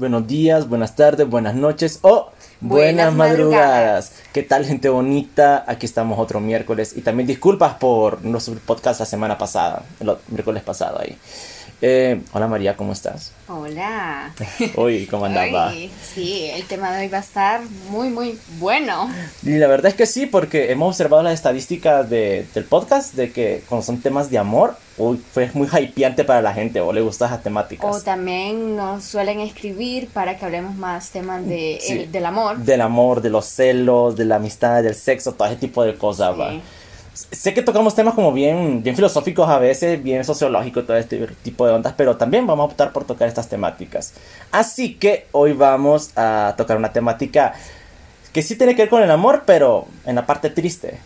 buenos días, buenas tardes, buenas noches o buenas, Buenas madrugadas. ¿Qué tal, gente bonita? Aquí estamos otro miércoles. Y también disculpas por subir podcast la semana pasada, el miércoles pasado ahí. Eh, hola María, ¿cómo estás? Hola. Hoy, ¿cómo andaba? Sí, el tema de hoy va a estar muy, muy bueno. Y la verdad es que sí, porque hemos observado las estadísticas de- del podcast de que cuando son temas de amor, uy, fue muy hypeante para la gente o le gustan esas temáticas. O también nos suelen escribir para que hablemos más temas de, Sí. el- del amor. Del amor, de los celos, de la amistad, del sexo, todo ese tipo de cosas, va. Sé que tocamos temas como bien, bien filosóficos a veces, bien sociológicos, todo este tipo de ondas, pero también vamos a optar por tocar estas temáticas. Así que hoy vamos a tocar una temática que sí tiene que ver con el amor, pero en la parte triste,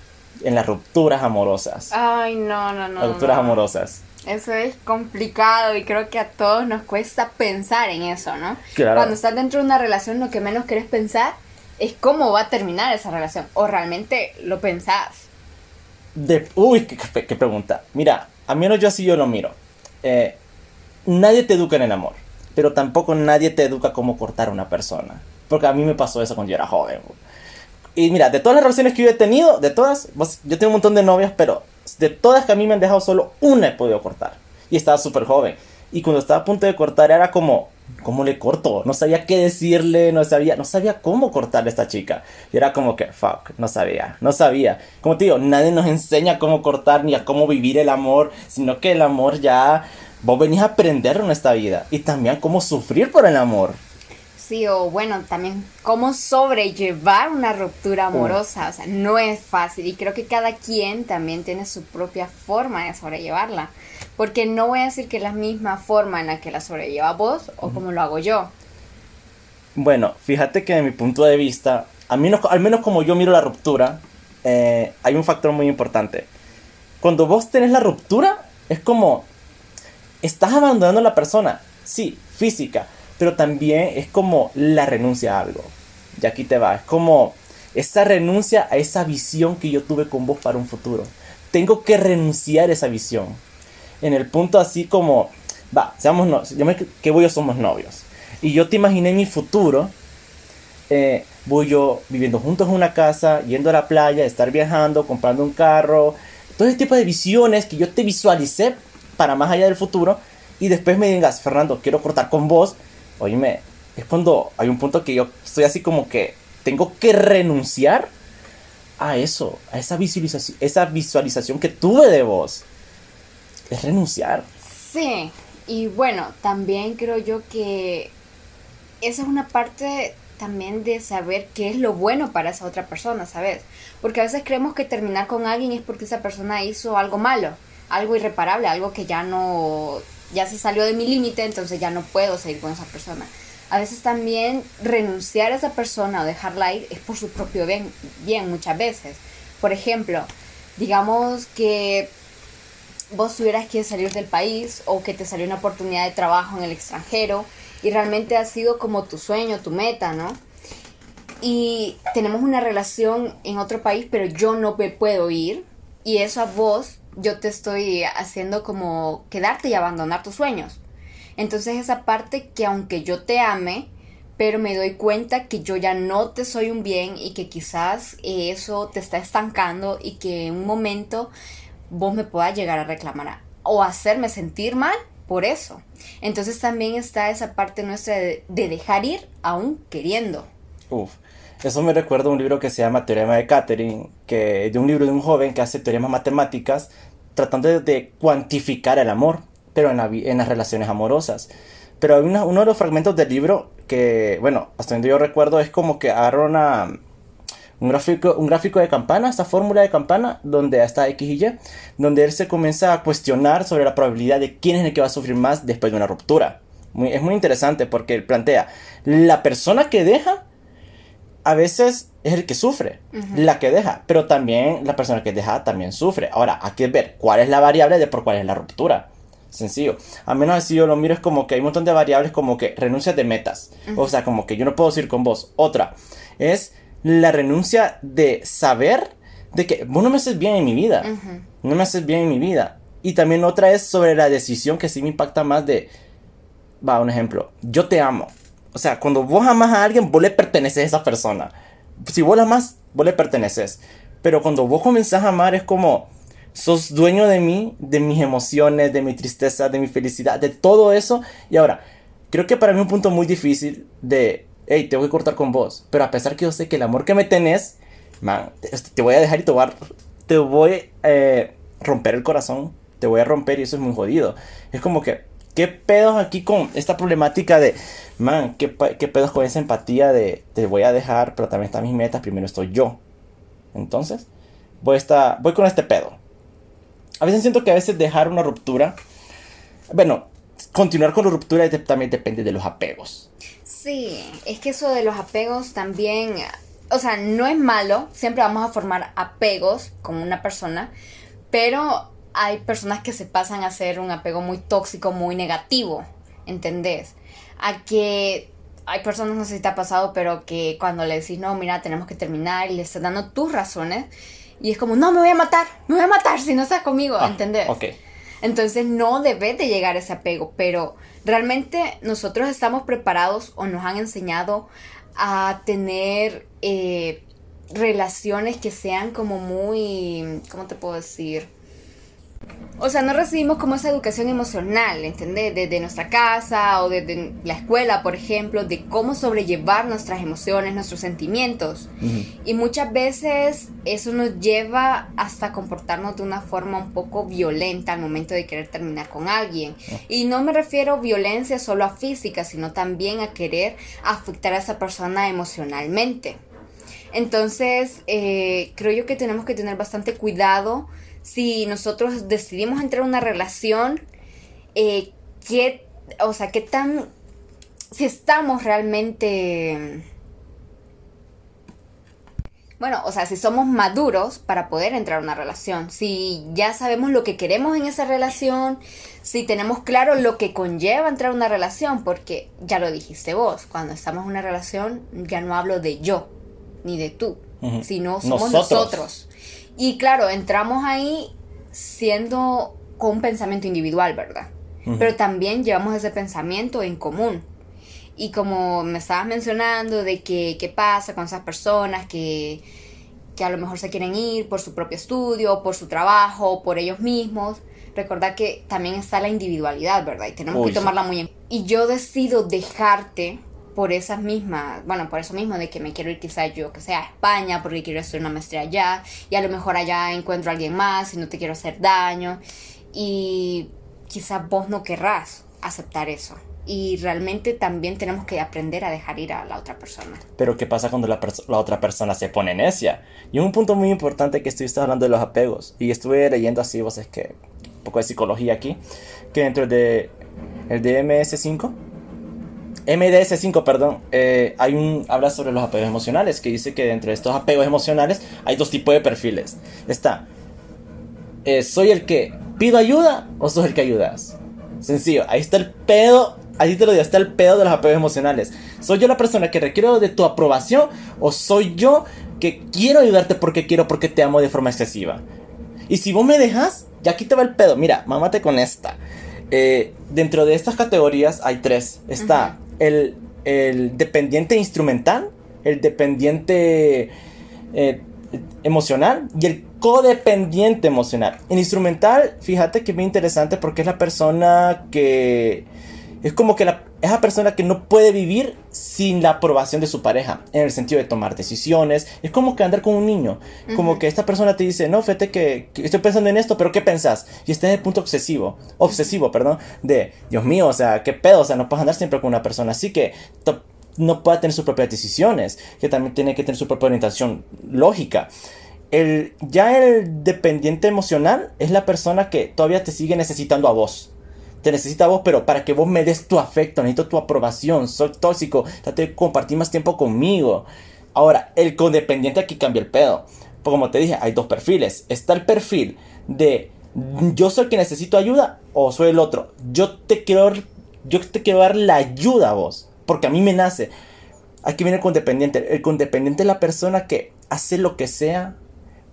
en las rupturas amorosas. Ay, no, no, no. las rupturas no. amorosas. Eso es complicado y creo que a todos nos cuesta pensar en eso, ¿no? Claro. Cuando estás dentro de una relación, lo que menos querés pensar es cómo va a terminar esa relación. O realmente lo pensás. De, uy, qué, qué- pregunta. Mira, a menos yo así yo lo miro. Eh, nadie te educa en el amor, pero tampoco nadie te educa cómo cortar a una persona. Porque a mí me pasó eso cuando yo era joven. Y mira, de todas las relaciones que yo he tenido, de todas, vos- yo tengo un montón de novias, pero de todas que a mí me han dejado solo una he podido cortar. Y estaba súper joven. Y cuando estaba a punto de cortar era como, ¿cómo le corto? No sabía qué decirle, no sabía, no sabía cómo cortarle a esta chica. Y era como que, fuck, no sabía, no sabía. Como te digo, nadie nos enseña cómo cortar ni a cómo vivir el amor, sino que el amor ya, vos venís a aprenderlo en esta vida. Y también cómo sufrir por el amor. Sí, o bueno, también cómo sobrellevar una ruptura amorosa. O sea, no es fácil y creo que cada quien también tiene su propia forma de sobrellevarla. Porque no voy a decir que es la misma forma en la que la sobrelleva vos o como lo hago yo. Bueno, fíjate que de mi punto de vista, al menos, al menos como yo miro la ruptura, eh, hay un factor muy importante. Cuando vos tenés la ruptura, es como, estás abandonando a la persona, sí, física, pero también es como la renuncia a algo. Y aquí te va, es como esa renuncia a esa visión que yo tuve con vos para un futuro. Tengo que renunciar a esa visión. En el punto así como, va, seamos no, yo me, que vos y yo somos novios. Y yo te imaginé mi futuro, eh, voy yo viviendo juntos en una casa, yendo a la playa, estar viajando, comprando un carro, todo ese tipo de visiones que yo te visualicé para más allá del futuro, y después me digas, Fernando, quiero cortar con vos, oíme, es cuando hay un punto que yo estoy así como que tengo que renunciar a eso, a esa visualización, esa visualización que tuve de vos. Es renunciar. Sí, y bueno, también creo yo que esa es una parte también de saber qué es lo bueno para esa otra persona, ¿sabes? Porque a veces creemos que terminar con alguien es porque esa persona hizo algo malo, algo irreparable, algo que ya no, ya se salió de mi límite, entonces ya no puedo seguir con esa persona. A veces también renunciar a esa persona o dejarla ir es por su propio bien, bien muchas veces. Por ejemplo, digamos que vos tuvieras que salir del país o que te salió una oportunidad de trabajo en el extranjero y realmente ha sido como tu sueño, tu meta, ¿no? Y tenemos una relación en otro país, pero yo no me puedo ir y eso a vos yo te estoy haciendo como quedarte y abandonar tus sueños. Entonces esa parte que aunque yo te ame, pero me doy cuenta que yo ya no te soy un bien y que quizás eh, eso te está estancando y que en un momento vos me puedas llegar a reclamar a- o hacerme sentir mal por eso. Entonces también está esa parte nuestra de, de dejar ir aún queriendo. Uf, eso me recuerda a un libro que se llama Teorema de Catherine, que de un libro de un joven que hace teoremas matemáticas tratando de, de cuantificar el amor, pero en, la en las relaciones amorosas. Pero hay una- uno de los fragmentos del libro que, bueno, hasta donde yo recuerdo es como que agarra una, un gráfico, un gráfico de campana, esta fórmula de campana, donde está X y Y, donde él se comienza a cuestionar sobre la probabilidad de quién es el que va a sufrir más después de una ruptura. Muy- es muy interesante porque él plantea, la persona que deja a veces es el que sufre, la que deja, pero también la persona que deja también sufre. Ahora, hay que ver cuál es la variable de por cuál es la ruptura. Sencillo. A menos así yo lo miro es como que hay un montón de variables como que renuncias de metas. O sea, como que yo no puedo ir con vos. Otra es la renuncia de saber de que vos no me haces bien en mi vida. No me haces bien en mi vida. Y también otra es sobre la decisión que sí me impacta más de... Va, un ejemplo. Yo te amo. o sea, cuando vos amas a alguien, vos le perteneces a esa persona. Si vos la amas, vos le perteneces. Pero cuando vos comenzás a amar es como, sos dueño de mí, de mis emociones, de mi tristeza, de mi felicidad, de todo eso. Y ahora, creo que para mí un punto muy difícil de, hey, te voy a cortar con vos. Pero a pesar que yo sé que el amor que me tenés, man, te, voy a dejar y te voy a, eh, romper el corazón. Te voy a romper y eso es muy jodido. Es como que ¿Qué pedos aquí con esta problemática de, man, qué, pedos con esa empatía de te voy a dejar, pero también están mis metas, primero estoy yo? Entonces, voy, a estar, voy con este pedo. A veces siento que a veces dejar una ruptura, bueno, continuar con la ruptura también depende de los apegos. Sí, es que eso de los apegos también, o sea, no es malo, siempre vamos a formar apegos con una persona, pero hay personas que se pasan a hacer un apego muy tóxico, muy negativo, ¿entendés? A que hay personas, no sé si te ha pasado, pero que cuando le decís, no, mira, tenemos que terminar y le estás dando tus razones, y es como, no, me voy a matar, me voy a matar si no estás conmigo, ah, ¿entendés? Ok. Entonces no debe de llegar ese apego, pero realmente nosotros estamos preparados o nos han enseñado a tener eh, relaciones que sean como muy, ¿cómo te puedo decir? O sea, no recibimos como esa educación emocional, ¿entendés? Desde nuestra casa o desde la escuela, por ejemplo, de cómo sobrellevar nuestras emociones, nuestros sentimientos. Y muchas veces eso nos lleva hasta comportarnos de una forma un poco violenta al momento de querer terminar con alguien. Ah. Y no me refiero a violencia solo a física, sino también a querer afectar a esa persona emocionalmente. Entonces, eh, creo yo que tenemos que tener bastante cuidado si nosotros decidimos entrar en una relación, eh, ¿qué, o sea, qué tan, si estamos realmente, bueno, o sea, si somos maduros para poder entrar en una relación, si ya sabemos lo que queremos en esa relación, si tenemos claro lo que conlleva entrar en una relación, porque ya lo dijiste vos, cuando estamos en una relación ya no hablo de yo ni de tú, sino somos nosotros. Y claro, entramos ahí siendo con un pensamiento individual, ¿verdad? Pero también llevamos ese pensamiento en común. Y como me estabas mencionando de que qué pasa con esas personas que, que a lo mejor se quieren ir por su propio estudio, por su trabajo, por ellos mismos, recordad que también está la individualidad, ¿verdad? Y tenemos que tomarla muy en Y yo decido dejarte por esas mismas, bueno, por eso mismo de que me quiero ir quizá yo que sea a España porque quiero hacer una maestría allá y a lo mejor allá encuentro a alguien más y no te quiero hacer daño y quizás vos no querrás aceptar eso. Y realmente también tenemos que aprender a dejar ir a la otra persona. Pero ¿qué pasa cuando la, la otra persona se pone necia? Y un punto muy importante que estuviste hablando de los apegos. Y estuve leyendo así, vos es que un poco de psicología aquí. Que dentro de el DMS5 MDS5, perdón, eh, hay un, habla sobre los apegos emocionales, que dice que dentro de estos apegos emocionales hay dos tipos de perfiles. Está, eh, ¿soy el que pido ayuda o soy el que ayudas? Sencillo, ahí está el pedo, ahí te lo digo, está el pedo de los apegos emocionales. ¿Soy yo la persona que requiero de tu aprobación o soy yo que quiero ayudarte porque quiero, porque te amo de forma excesiva? Y si vos me dejas, ya aquí te va el pedo. Mira, mámate con esta. Eh, dentro de estas categorías hay tres. Está el, dependiente instrumental, el dependiente eh, emocional y el codependiente emocional. El instrumental, fíjate que es muy interesante porque es la persona que es como que la, esa persona que no puede vivir sin la aprobación de su pareja, en el sentido de tomar decisiones. Es como que andar con un niño. Como que esta persona te dice, no, fíjate que, estoy pensando en esto, pero ¿qué pensás? Y está en el punto obsesivo, obsesivo, perdón, de, Dios mío, o sea, ¿qué pedo? O sea, no puedes andar siempre con una persona así que no puede tener sus propias decisiones, que también tiene que tener su propia orientación lógica. El, ya el dependiente emocional es la persona que todavía te sigue necesitando a vos te necesita a vos, pero para que vos me des tu afecto, necesito tu aprobación, soy tóxico, trate de compartir más tiempo conmigo. Ahora, el codependiente aquí cambia el pedo. como te dije, hay dos perfiles. Está el perfil de yo soy el que necesito ayuda o soy el otro. Yo te quiero, yo te quiero dar la ayuda a vos, porque a mí me nace. Aquí viene el condependiente. El condependiente es la persona que hace lo que sea.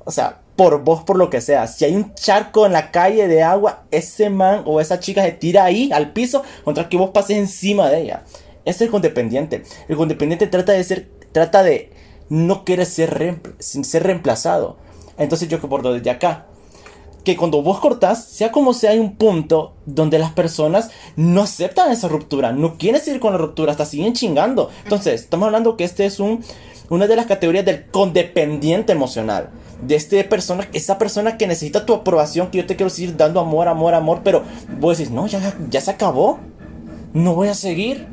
O sea, por vos, por lo que sea. Si hay un charco en la calle de agua, ese man o esa chica se tira ahí al piso contra que vos pases encima de ella. Es el codependiente. El codependiente trata de ser, trata de no querer ser, sin ser reemplazado. Entonces yo que bordo desde acá. Que cuando vos cortás, sea como sea, hay un punto donde las personas no aceptan esa ruptura, no quieren seguir con la ruptura, hasta siguen chingando. Entonces, estamos hablando que este es un, una de las categorías del condependiente emocional de este persona, esa persona que necesita tu aprobación, que yo te quiero seguir dando amor, amor, amor, pero vos decís, no, ya, ya se acabó, no voy a seguir.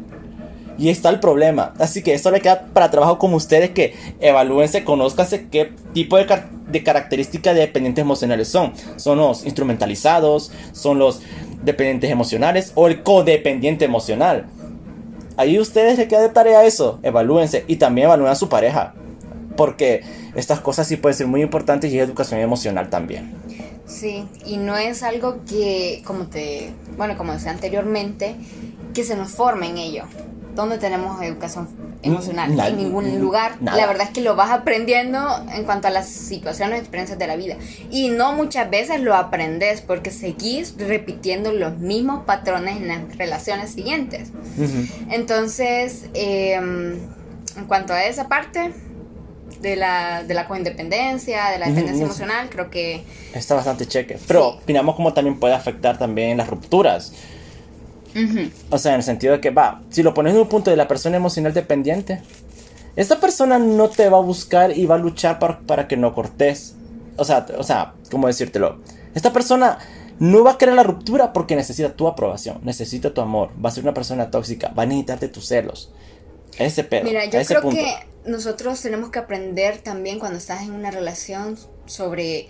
Y está el problema. Así que esto le queda para trabajo como ustedes que evalúense, conózcanse qué tipo de, de características de dependientes emocionales son. Son los instrumentalizados, son los dependientes emocionales o el codependiente emocional. Ahí ustedes le queda de tarea eso, evalúense y también evalúen a su pareja. Porque estas cosas sí pueden ser muy importantes y es educación emocional también. Sí, y no es algo que, como te, bueno, como decía anteriormente, que se nos forme en ello. ¿Dónde tenemos educación emocional? en ningún lugar. La verdad es que lo vas aprendiendo en cuanto a las situaciones, experiencias de la vida. Y no muchas veces lo aprendes porque seguís repitiendo los mismos patrones en las relaciones siguientes. Entonces, em, en cuanto a esa parte, de la, de la coindependencia, de la dependencia emocional, creo que... Está bastante cheque. Pero opinamos cómo también puede afectar también las rupturas. O sea, en el sentido de que, va, si lo pones en un punto de la persona emocional dependiente, esta persona no te va a buscar y va a luchar para, para que no cortes. O sea, o sea, ¿cómo decírtelo? Esta persona no va a querer la ruptura porque necesita tu aprobación, necesita tu amor, va a ser una persona tóxica, va a necesitarte tus celos. Ese pedo. Mira, yo creo que nosotros tenemos que aprender también cuando estás en una relación sobre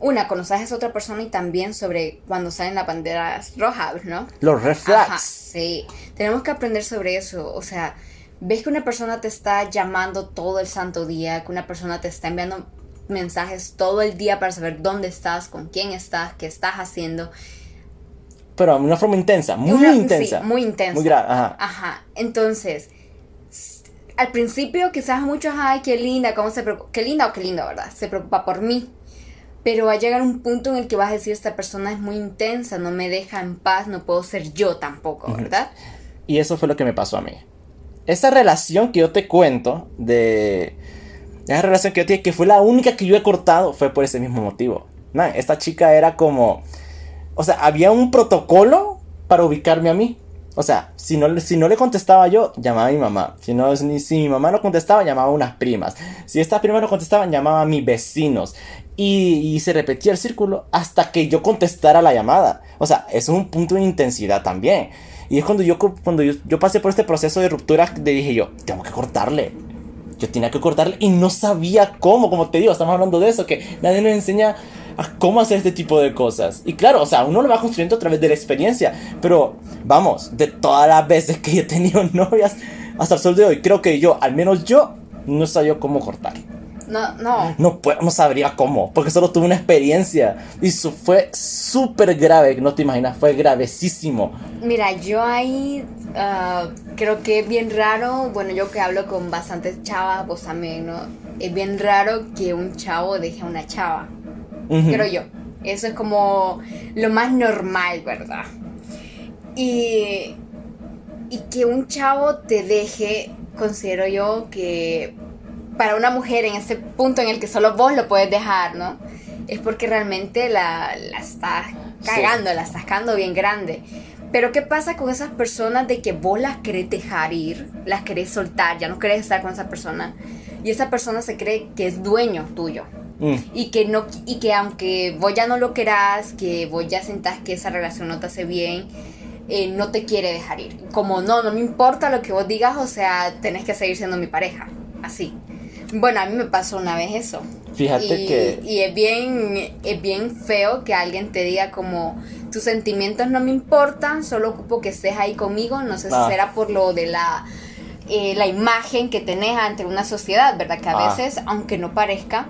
una, cuando estás a otra persona y también sobre cuando salen las banderas rojas, ¿no? Los red sí, tenemos que aprender sobre eso, o sea, ves que una persona te está llamando todo el santo día, que una persona te está enviando mensajes todo el día para saber dónde estás, con quién estás, qué estás haciendo. Pero de una forma intensa, muy intensa. muy intensa. Muy grave, ajá. Ajá. Entonces, al principio quizás muchos, ay, qué linda, cómo se preocupa, qué linda o qué linda, ¿verdad? Se preocupa por mí. Pero va a llegar un punto en el que vas a decir, esta persona es muy intensa, no me deja en paz, no puedo ser yo tampoco, ¿verdad? Y eso fue lo que me pasó a mí. Esa relación que yo te cuento de... Esa relación que yo tenía, que fue la única que yo he cortado, fue por ese mismo motivo. esta chica era como... O sea, había un protocolo para ubicarme a mí. O sea, si no, si no le contestaba yo, llamaba a mi mamá. Si, no, si, mi mamá no contestaba, llamaba a unas primas. Si estas primas no contestaban, llamaba a mis vecinos. Y, se repetía el círculo hasta que yo contestara la llamada. O sea, es un punto de intensidad también. Y es cuando yo, cuando yo, yo pasé por este proceso de ruptura, le dije yo, tengo que cortarle. Yo tenía que cortarle y no sabía cómo, como te digo, estamos hablando de eso, que nadie nos enseña a cómo hacer este tipo de cosas. Y claro, o sea, uno lo va construyendo a través de la experiencia. Pero vamos, de todas las veces que he tenido novias hasta el sol de hoy, creo que yo, al menos yo, no sabía cómo cortar. No, no. No, no sabría cómo, porque solo tuve una experiencia y eso fue súper grave, no te imaginas, fue gravesísimo. Mira, yo ahí uh, creo que es bien raro, bueno, yo que hablo con bastantes chavas, vos también, ¿no? Es bien raro que un chavo deje a una chava creo yo. Eso es como lo más normal, ¿verdad? Y, y que un chavo te deje, considero yo que para una mujer en ese punto en el que solo vos lo puedes dejar, ¿no? Es porque realmente la, la estás cagando, la estás cagando bien grande. Pero ¿qué pasa con esas personas de que vos las querés dejar ir, las querés soltar, ya no querés estar con esa persona? Y esa persona se cree que es dueño tuyo. Mm. Y que no y que aunque vos ya no lo querás, que vos ya sentás que esa relación no te hace bien, eh, no te quiere dejar ir. Como no, no me importa lo que vos digas, o sea, tenés que seguir siendo mi pareja. Así. Bueno, a mí me pasó una vez eso. Fíjate que... Y es bien, es bien feo que alguien te diga como, tus sentimientos no me importan, solo ocupo que estés ahí conmigo, no sé si ah. será por lo de la, eh, la imagen que tenés ante una sociedad, ¿verdad? Que a ah. veces, aunque no parezca,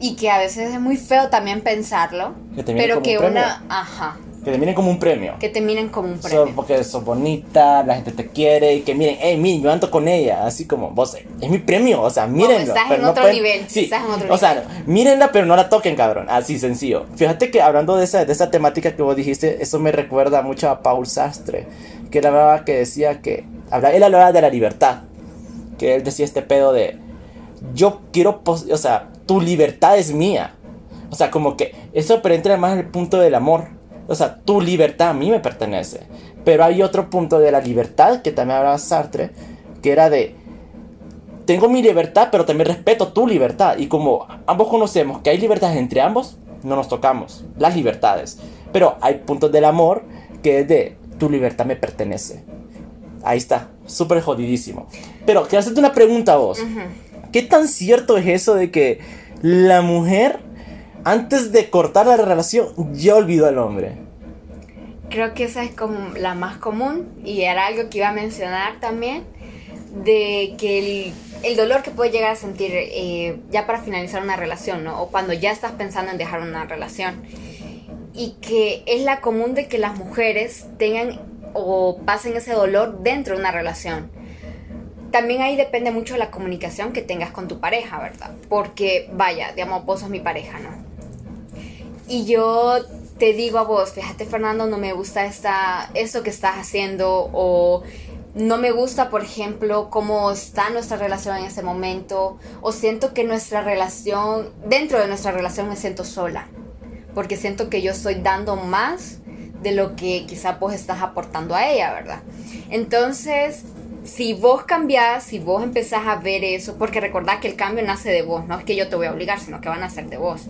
y que a veces es muy feo también pensarlo, pero que una, ajá. Que te miren como un premio. Que te miren como un premio. porque sos bonita, la gente te quiere y que miren, hey, miren, yo ando con ella. Así como, vos, es mi premio, o sea, mírenlo. estás, en otro nivel, sí, estás en otro o sea, mírenla, pero no la toquen, cabrón. Así sencillo. Fíjate que hablando de esa, de esa temática que vos dijiste, eso me recuerda mucho a Paul Sastre, que era que decía que habla, él hablaba de la libertad. Que él decía este pedo de, yo quiero, o sea, tu libertad es mía. O sea, como que eso pero más en el punto del amor. O sea, tu libertad a mí me pertenece. Pero hay otro punto de la libertad que también hablaba Sartre, que era de, tengo mi libertad, pero también respeto tu libertad. Y como ambos conocemos que hay libertades entre ambos, no nos tocamos las libertades. Pero hay puntos del amor que es de, tu libertad me pertenece. Ahí está, súper jodidísimo. Pero quiero hacerte una pregunta a vos. ¿Qué tan cierto es eso de que la mujer, antes de cortar la relación, ya olvidó al hombre? Creo que esa es como la más común y era algo que iba a mencionar también, de que el, dolor que puede llegar a sentir eh, ya para finalizar una relación, ¿no? O cuando ya estás pensando en dejar una relación. Y que es la común de que las mujeres tengan o pasen ese dolor dentro de una relación. También ahí depende mucho de la comunicación que tengas con tu pareja, ¿verdad? Porque, vaya, digamos, vos sos mi pareja, ¿no? Y yo te digo a vos, fíjate Fernando, no me gusta esta, esto que estás haciendo o no me gusta, por ejemplo, cómo está nuestra relación en ese momento o siento que nuestra relación, dentro de nuestra relación me siento sola, porque siento que yo estoy dando más de lo que quizá vos estás aportando a ella, ¿verdad? Entonces, si vos cambiás, si vos empezás a ver eso, porque recordad que el cambio nace de vos, no es que yo te voy a obligar, sino que van a ser de vos.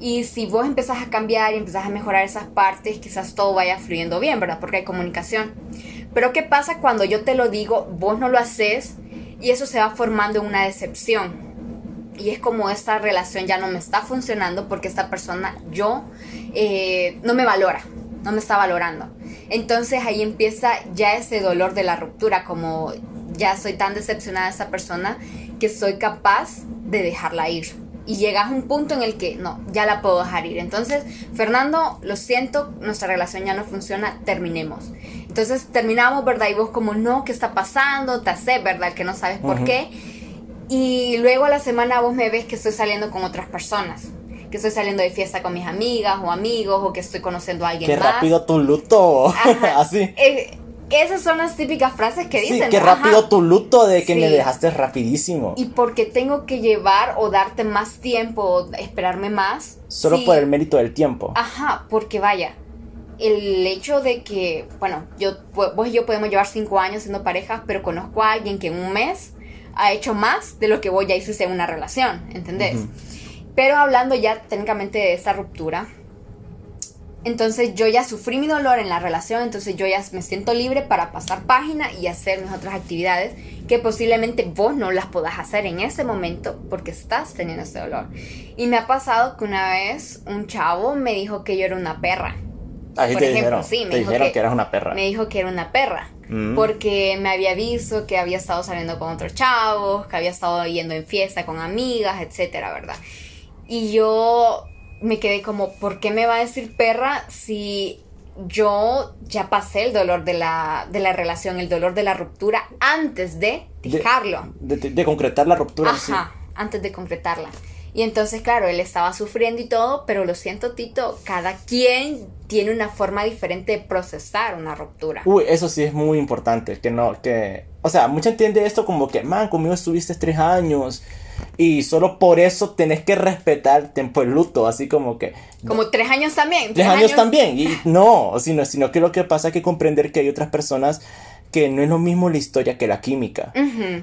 Y si vos empezás a cambiar y empezás a mejorar esas partes, quizás todo vaya fluyendo bien, ¿verdad? Porque hay comunicación. Pero ¿qué pasa cuando yo te lo digo, vos no lo haces y eso se va formando una decepción? Y es como esta relación ya no me está funcionando porque esta persona, yo, eh, no me valora, no me está valorando. Entonces ahí empieza ya ese dolor de la ruptura, como ya soy tan decepcionada de esa persona que soy capaz de dejarla ir. Y llegas a un punto en el que no, ya la puedo dejar ir. Entonces, Fernando, lo siento, nuestra relación ya no funciona, terminemos. Entonces terminamos, ¿verdad? Y vos como, no, ¿qué está pasando? Te hace, ¿verdad? Que no sabes por qué. Y luego a la semana vos me ves que estoy saliendo con otras personas que estoy saliendo de fiesta con mis amigas o amigos o que estoy conociendo a alguien qué rápido tu luto. Así. Eh, esas son las típicas frases que dicen. Sí, qué rápido tu luto de que me dejaste rapidísimo. Y porque tengo que llevar o darte más tiempo o esperarme más. Solo por el mérito del tiempo. Ajá, porque vaya, el hecho de que, bueno, yo, vos y yo podemos llevar cinco años siendo parejas, pero conozco a alguien que en un mes ha hecho más de lo que vos ya hiciste en una relación, ¿entendés? Pero hablando ya técnicamente de esta ruptura, entonces yo ya sufrí mi dolor en la relación, entonces yo ya me siento libre para pasar página y hacer mis otras actividades que posiblemente vos no las puedas hacer en ese momento porque estás teniendo ese dolor. Y me ha pasado que una vez un chavo me dijo que yo era una perra. Ahí te dijeron, sí, me dijo que, eras una perra. Me dijo que era una perra. Mm. Porque me había visto que había estado saliendo con otros chavos, que había estado yendo en fiesta con amigas, etcétera, ¿verdad? Y yo me quedé como, ¿por qué me va a decir perra si yo ya pasé el dolor de la, de la relación, el dolor de la ruptura antes de dejarlo? De, concretar la ruptura. Ajá, antes de concretarla. Y entonces, claro, él estaba sufriendo y todo, pero lo siento, Tito, cada quien tiene una forma diferente de procesar una ruptura. Uy, eso sí es muy importante, que no, que... O sea, mucha entiende esto como que, man, conmigo estuviste tres años y solo por eso tenés que respetar el tiempo de luto, así como que... Como tres años también. Tres, años, también. Y no, sino, sino que lo que pasa es que comprender que hay otras personas que no es lo mismo la historia que la química.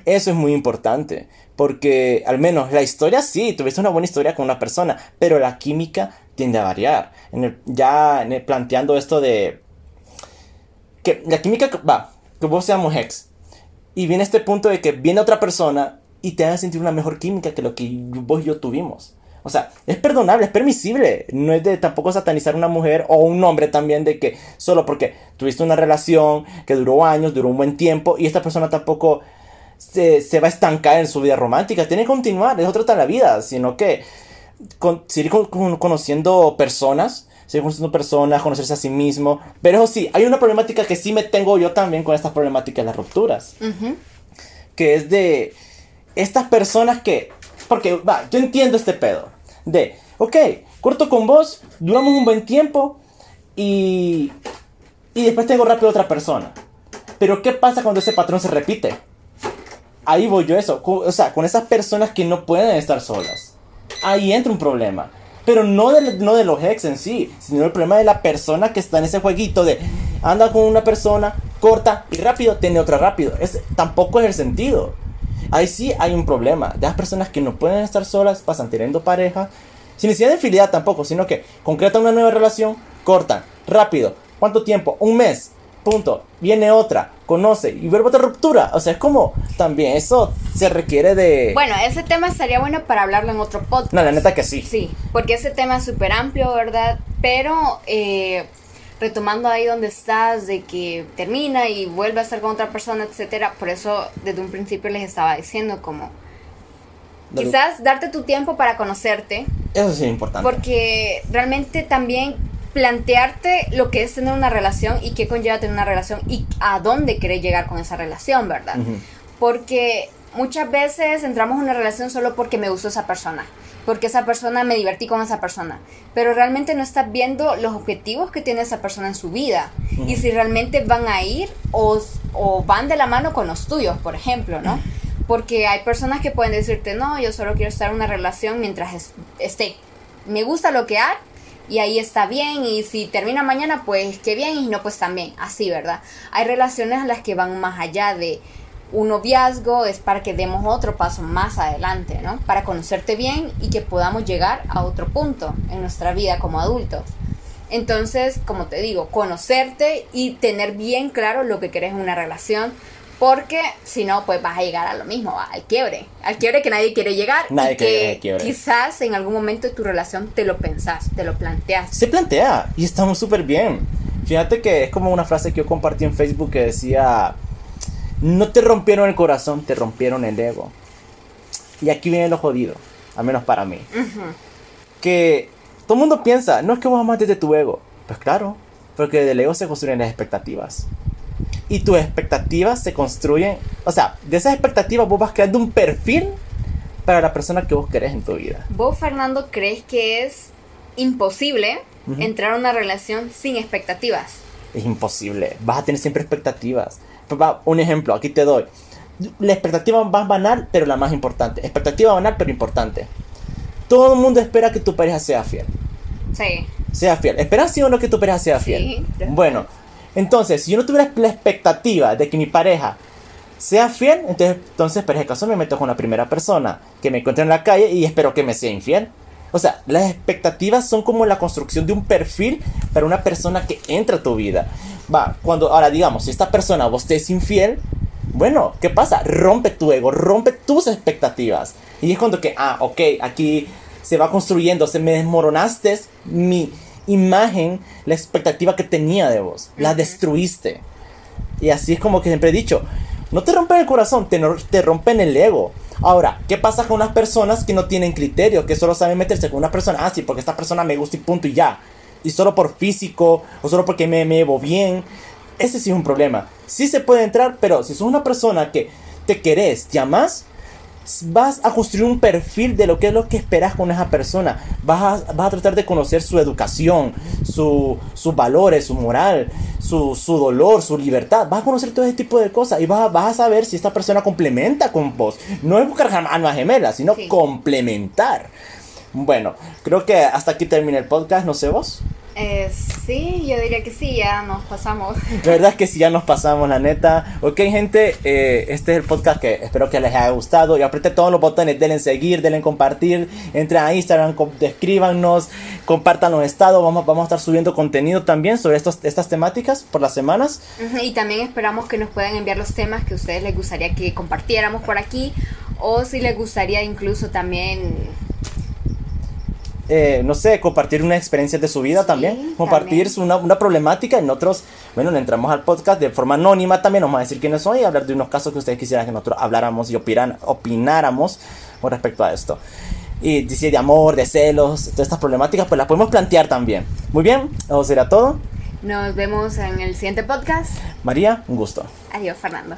Eso es muy importante, porque al menos la historia sí, tuviste una buena historia con una persona, pero la química tiende a variar. En el, ya planteando esto de que la química va, que vos seamos ex, y viene este punto de que viene otra persona y te haga sentir una mejor química que lo que vos y yo tuvimos. O sea, es perdonable, es permisible. No es de tampoco satanizar a una mujer o un hombre también de que solo porque tuviste una relación que duró años, duró un buen tiempo y esta persona tampoco se, va a estancar en su vida romántica. Tiene que continuar, es otra tal la vida, sino que seguir conociendo personas, seguir conociendo personas, conocerse a sí mismo. Pero eso sí, hay una problemática que sí me tengo yo también con estas problemáticas de las rupturas. Que es de estas personas que. Porque, va, yo entiendo este pedo. De, ok, corto con vos, duramos un buen tiempo y. Y después tengo rápido otra persona. Pero ¿qué pasa cuando ese patrón se repite? Ahí voy yo eso. O sea, con esas personas que no pueden estar solas. Ahí entra un problema. Pero no de, no de los ex en sí, sino el problema de la persona que está en ese jueguito de anda con una persona, corta y rápido, tiene otra rápido. Es, tampoco es el sentido. Ahí sí hay un problema. De las personas que no pueden estar solas, pasan teniendo pareja, sin necesidad de fidelidad tampoco, sino que concretan una nueva relación, cortan, rápido. ¿Cuánto tiempo? Un mes. Punto. Viene otra, conoce y vuelve otra ruptura. O sea, es como también eso se requiere de. Bueno, ese tema estaría bueno para hablarlo en otro podcast. No, la neta que sí. Sí, porque ese tema es súper amplio, ¿verdad? Pero eh, retomando ahí donde estás, de que termina y vuelve a estar con otra persona, etcétera. Por eso desde un principio les estaba diciendo como quizás darte tu tiempo para conocerte. Eso sí es importante. Porque realmente también plantearte lo que es tener una relación y qué conlleva tener una relación y a dónde querés llegar con esa relación, ¿verdad? Porque muchas veces entramos en una relación solo porque me gustó esa persona porque esa persona me divertí con esa persona, pero realmente no estás viendo los objetivos que tiene esa persona en su vida y si realmente van a ir o, o, van de la mano con los tuyos, por ejemplo, ¿no? Porque hay personas que pueden decirte, no, yo solo quiero estar en una relación mientras esté. Me gusta lo que hay y ahí está bien y si termina mañana pues qué bien y no pues también, así, ¿verdad? Hay relaciones a las que van más allá de un noviazgo es para que demos otro paso más adelante, ¿no? Para conocerte bien y que podamos llegar a otro punto en nuestra vida como adultos. Entonces, como te digo, conocerte y tener bien claro lo que querés en una relación, porque si no, pues vas a llegar a lo mismo, al quiebre, al quiebre que nadie quiere llegar nadie y que quizás en algún momento de tu relación te lo pensás, te lo planteas. Se plantea y estamos súper bien. Fíjate que es como una frase que yo compartí en Facebook que decía no te rompieron el corazón, te rompieron el ego. Y aquí viene lo jodido, al menos para mí. Que todo el mundo piensa, no es que vos amas desde tu ego. Pues claro, porque del ego se construyen las expectativas. Y tus expectativas se construyen, o sea, de esas expectativas vos vas creando un perfil para la persona que vos querés en tu vida. ¿Vos, Fernando, crees que es imposible entrar a una relación sin expectativas? Es imposible, vas a tener siempre expectativas un ejemplo, aquí te doy. La expectativa más banal, pero la más importante. Expectativa banal, pero importante. Todo el mundo espera que tu pareja sea fiel. Sí. Sea fiel. ¿Esperas sí o no que tu pareja sea fiel? Sí. Bueno, entonces, si yo no tuviera la expectativa de que mi pareja sea fiel, entonces, entonces por caso me meto con la primera persona que me encuentre en la calle y espero que me sea infiel. O sea, las expectativas son como la construcción de un perfil para una persona que entra a tu vida. Va, cuando ahora digamos, si esta persona vos te es infiel, bueno, ¿qué pasa? Rompe tu ego, rompe tus expectativas. Y es cuando que, ah, ok, aquí se va construyendo, se me desmoronaste mi imagen, la expectativa que tenía de vos, la destruiste. Y así es como que siempre he dicho, no te rompen el corazón, te, te rompen el ego. Ahora, ¿qué pasa con unas personas que no tienen criterio, que solo saben meterse con una persona? Ah, sí, porque esta persona me gusta y punto y ya. Y solo por físico, o solo porque me, me bien. Ese sí es un problema. Sí se puede entrar, pero si sos una persona que te querés, te amas, vas a construir un perfil de lo que es lo que esperas con esa persona. Vas a, vas a tratar de conocer su educación, su, sus valores, su moral, su, su, dolor, su libertad. Vas a conocer todo ese tipo de cosas y vas a, vas a saber si esta persona complementa con vos. No es buscar almas gemelas, sino complementar. Bueno, creo que hasta aquí termina el podcast, no sé vos. Eh, sí, yo diría que sí, ya nos pasamos. La verdad es que sí, ya nos pasamos, la neta. Ok, gente, eh, este es el podcast que espero que les haya gustado. Y apriete todos los botones, denle en seguir, denle en compartir. Entren a Instagram, escríbanos, compartan los estados. Vamos, vamos a estar subiendo contenido también sobre estos, estas temáticas por las semanas. Y también esperamos que nos puedan enviar los temas que a ustedes les gustaría que compartiéramos por aquí. O si les gustaría incluso también eh, no sé, compartir una experiencia de su vida también, compartir Una, una, problemática. En otros, bueno, le entramos al podcast de forma anónima también, vamos a decir quiénes son y hablar de unos casos que ustedes quisieran que nosotros habláramos y opinan, opináramos con respecto a esto. Y dice de amor, de celos, todas estas problemáticas, pues las podemos plantear también. Muy bien, eso será todo. Nos vemos en el siguiente podcast. María, un gusto. Adiós, Fernando.